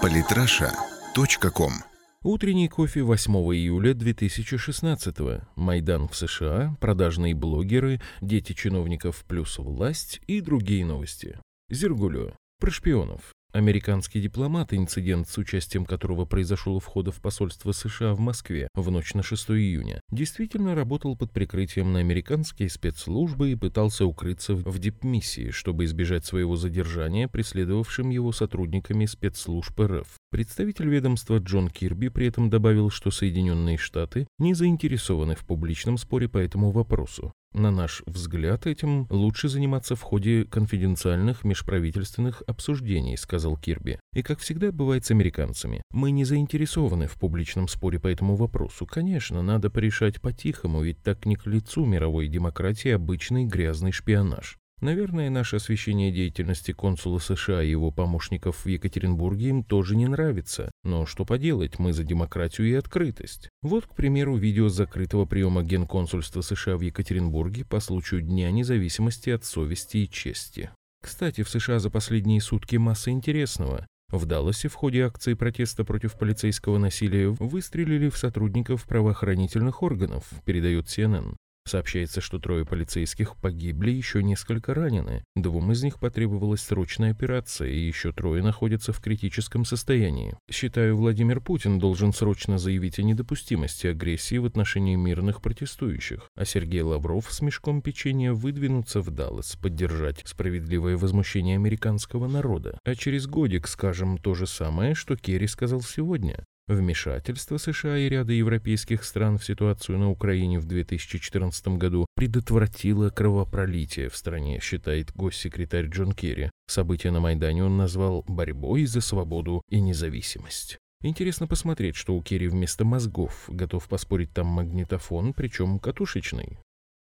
Политраша.ком Утренний кофе 8 июля 2016 Майдан в США, продажные блогеры, дети чиновников плюс власть и другие новости. Зергулю. Про шпионов. Американский дипломат, инцидент с участием которого произошел у входа в посольство США в Москве в ночь на 6 июня, действительно работал под прикрытием на американские спецслужбы и пытался укрыться в дипмиссии, чтобы избежать своего задержания преследовавшим его сотрудниками спецслужб РФ. Представитель ведомства Джон Кирби при этом добавил, что Соединенные Штаты не заинтересованы в публичном споре по этому вопросу. На наш взгляд, этим лучше заниматься в ходе конфиденциальных межправительственных обсуждений, сказал Кирби. И как всегда бывает с американцами, мы не заинтересованы в публичном споре по этому вопросу. Конечно, надо порешать по-тихому, ведь так не к лицу мировой демократии обычный грязный шпионаж. Наверное, наше освещение деятельности консула США и его помощников в Екатеринбурге им тоже не нравится. Но что поделать, мы за демократию и открытость. Вот, к примеру, видео закрытого приема генконсульства США в Екатеринбурге по случаю Дня независимости от совести и чести. Кстати, в США за последние сутки масса интересного. В Далласе в ходе акции протеста против полицейского насилия выстрелили в сотрудников правоохранительных органов, передает CNN. Сообщается, что трое полицейских погибли, еще несколько ранены. Двум из них потребовалась срочная операция, и еще трое находятся в критическом состоянии. Считаю, Владимир Путин должен срочно заявить о недопустимости агрессии в отношении мирных протестующих, а Сергей Лавров с мешком печенья выдвинуться в Даллас, поддержать справедливое возмущение американского народа. А через годик скажем то же самое, что Керри сказал сегодня. Вмешательство США и ряда европейских стран в ситуацию на Украине в 2014 году предотвратило кровопролитие в стране, считает госсекретарь Джон Керри. События на Майдане он назвал борьбой за свободу и независимость. Интересно посмотреть, что у Керри вместо мозгов. Готов поспорить там магнитофон, причем катушечный.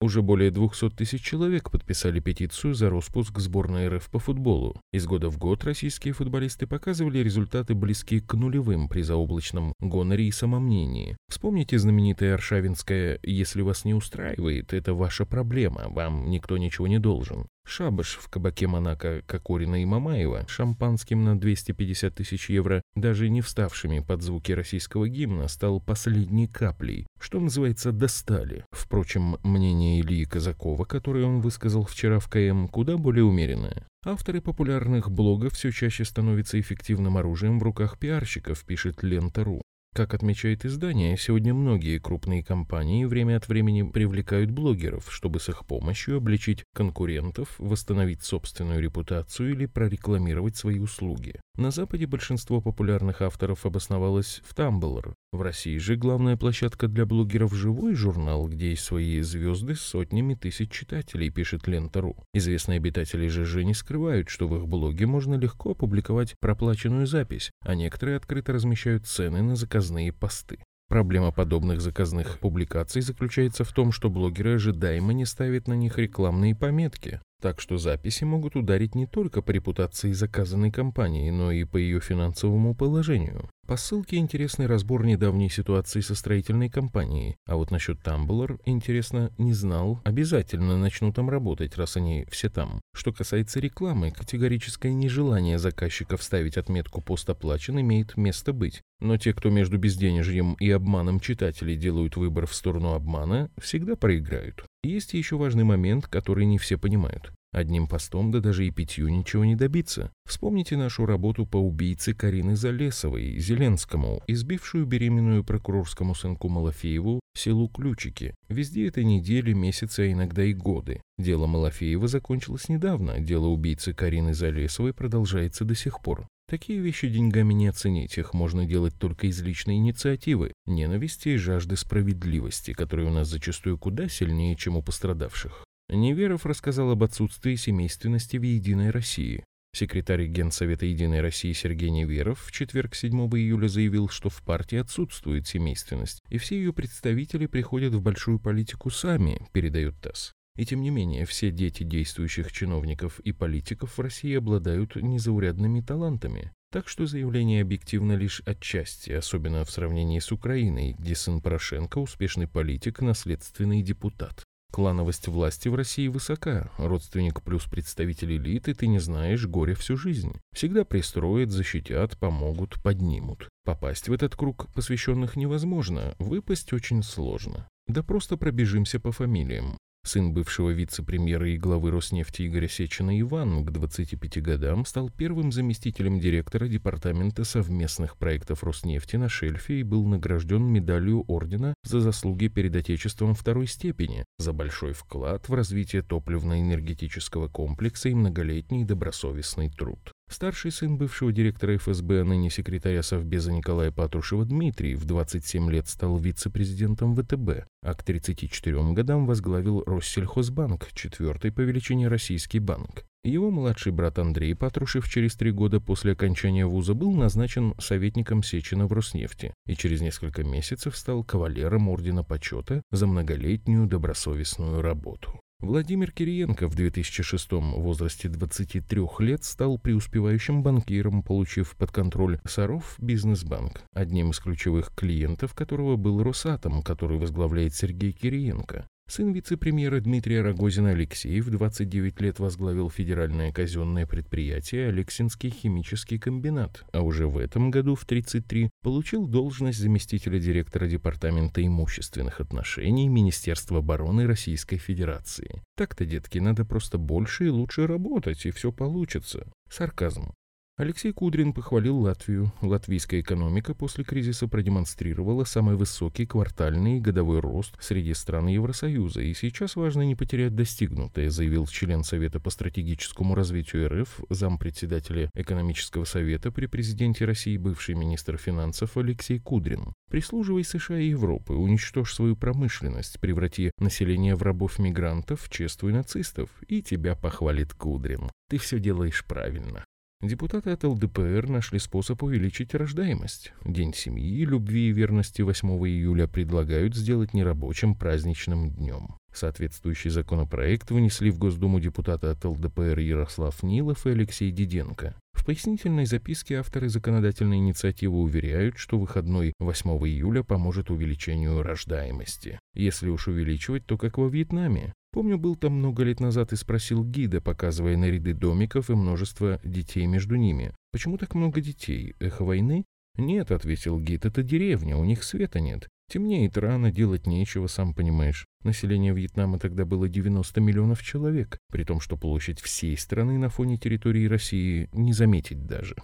Уже более 200 тысяч человек подписали петицию за распуск сборной РФ по футболу. Из года в год российские футболисты показывали результаты близкие к нулевым при заоблачном гоноре и самомнении. Вспомните знаменитое Аршавинское «Если вас не устраивает, это ваша проблема, вам никто ничего не должен». Шабаш в кабаке Монако Кокорина и Мамаева шампанским на 250 тысяч евро, даже не вставшими под звуки российского гимна, стал последней каплей, что называется «достали». Впрочем, мнение Ильи Казакова, которое он высказал вчера в КМ, куда более умеренное. Авторы популярных блогов все чаще становятся эффективным оружием в руках пиарщиков, пишет Лента.ру. Как отмечает издание, сегодня многие крупные компании время от времени привлекают блогеров, чтобы с их помощью обличить конкурентов, восстановить собственную репутацию или прорекламировать свои услуги. На Западе большинство популярных авторов обосновалось в Tumblr. В России же главная площадка для блогеров «Живой» журнал, где есть свои звезды с сотнями тысяч читателей, пишет Лента.ру. Известные обитатели ЖЖ не скрывают, что в их блоге можно легко опубликовать проплаченную запись, а некоторые открыто размещают цены на заказные посты. Проблема подобных заказных публикаций заключается в том, что блогеры ожидаемо не ставят на них рекламные пометки. Так что записи могут ударить не только по репутации заказанной компании, но и по ее финансовому положению. По ссылке интересный разбор недавней ситуации со строительной компанией. А вот насчет Tumblr, интересно, не знал. Обязательно начну там работать, раз они все там. Что касается рекламы, категорическое нежелание заказчиков ставить отметку «пост оплачен» имеет место быть. Но те, кто между безденежьем и обманом читателей делают выбор в сторону обмана, всегда проиграют. Есть еще важный момент, который не все понимают. Одним постом, да даже и пятью ничего не добиться. Вспомните нашу работу по убийце Карины Залесовой, Зеленскому, избившую беременную прокурорскому сынку Малафееву селу Ключики. Везде это недели, месяцы, а иногда и годы. Дело Малафеева закончилось недавно, дело убийцы Карины Залесовой продолжается до сих пор. Такие вещи деньгами не оценить, их можно делать только из личной инициативы, ненависти и жажды справедливости, которые у нас зачастую куда сильнее, чем у пострадавших. Неверов рассказал об отсутствии семейственности в «Единой России». Секретарь Генсовета «Единой России» Сергей Неверов в четверг 7 июля заявил, что в партии отсутствует семейственность, и все ее представители приходят в большую политику сами, передает ТАСС. И тем не менее, все дети действующих чиновников и политиков в России обладают незаурядными талантами. Так что заявление объективно лишь отчасти, особенно в сравнении с Украиной, где сын Порошенко – успешный политик, наследственный депутат. Клановость власти в России высока. Родственник плюс представитель элиты, ты не знаешь горе всю жизнь. Всегда пристроят, защитят, помогут, поднимут. Попасть в этот круг посвященных невозможно, выпасть очень сложно. Да просто пробежимся по фамилиям. Сын бывшего вице-премьера и главы Роснефти Игоря Сечина Иван к 25 годам стал первым заместителем директора Департамента совместных проектов Роснефти на шельфе и был награжден медалью ордена за заслуги перед Отечеством второй степени, за большой вклад в развитие топливно-энергетического комплекса и многолетний добросовестный труд. Старший сын бывшего директора ФСБ, а ныне секретаря Совбеза Николая Патрушева Дмитрий в 27 лет стал вице-президентом ВТБ, а к 34 годам возглавил Россельхозбанк, четвертый по величине российский банк. Его младший брат Андрей Патрушев через три года после окончания вуза был назначен советником Сечина в Роснефти и через несколько месяцев стал кавалером Ордена Почета за многолетнюю добросовестную работу. Владимир Кириенко в 2006 возрасте 23 лет стал преуспевающим банкиром, получив под контроль Саров Бизнесбанк, одним из ключевых клиентов которого был Росатом, который возглавляет Сергей Кириенко. Сын вице-премьера Дмитрия Рогозина Алексей в 29 лет возглавил федеральное казенное предприятие «Алексинский химический комбинат», а уже в этом году, в 33, получил должность заместителя директора Департамента имущественных отношений Министерства обороны Российской Федерации. Так-то, детки, надо просто больше и лучше работать, и все получится. Сарказм. Алексей Кудрин похвалил Латвию. Латвийская экономика после кризиса продемонстрировала самый высокий квартальный и годовой рост среди стран Евросоюза, и сейчас важно не потерять достигнутое, заявил член Совета по стратегическому развитию РФ, зампредседателя экономического совета при президенте России, бывший министр финансов Алексей Кудрин. Прислуживай США и Европы, уничтожь свою промышленность, преврати население в рабов-мигрантов, чествуй нацистов, и тебя похвалит Кудрин. Ты все делаешь правильно. Депутаты от ЛДПР нашли способ увеличить рождаемость. День семьи, любви и верности 8 июля предлагают сделать нерабочим праздничным днем. Соответствующий законопроект внесли в Госдуму депутаты от ЛДПР Ярослав Нилов и Алексей Диденко. В пояснительной записке авторы законодательной инициативы уверяют, что выходной 8 июля поможет увеличению рождаемости. Если уж увеличивать, то как во Вьетнаме. Помню, был там много лет назад и спросил гида, показывая на ряды домиков и множество детей между ними. «Почему так много детей? Эхо войны?» «Нет», — ответил гид, — «это деревня, у них света нет. Темнеет рано, делать нечего, сам понимаешь. Население Вьетнама тогда было 90 миллионов человек, при том, что площадь всей страны на фоне территории России не заметить даже».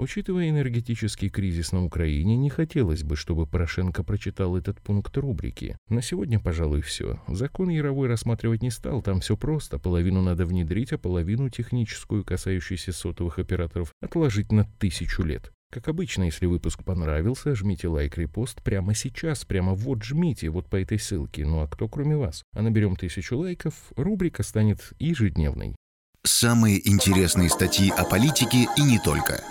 Учитывая энергетический кризис на Украине, не хотелось бы, чтобы Порошенко прочитал этот пункт рубрики. На сегодня, пожалуй, все. Закон Яровой рассматривать не стал, там все просто. Половину надо внедрить, а половину техническую, касающуюся сотовых операторов, отложить на тысячу лет. Как обычно, если выпуск понравился, жмите лайк, репост прямо сейчас, прямо вот жмите, вот по этой ссылке. Ну а кто кроме вас? А наберем тысячу лайков, рубрика станет ежедневной. Самые интересные статьи о политике и не только –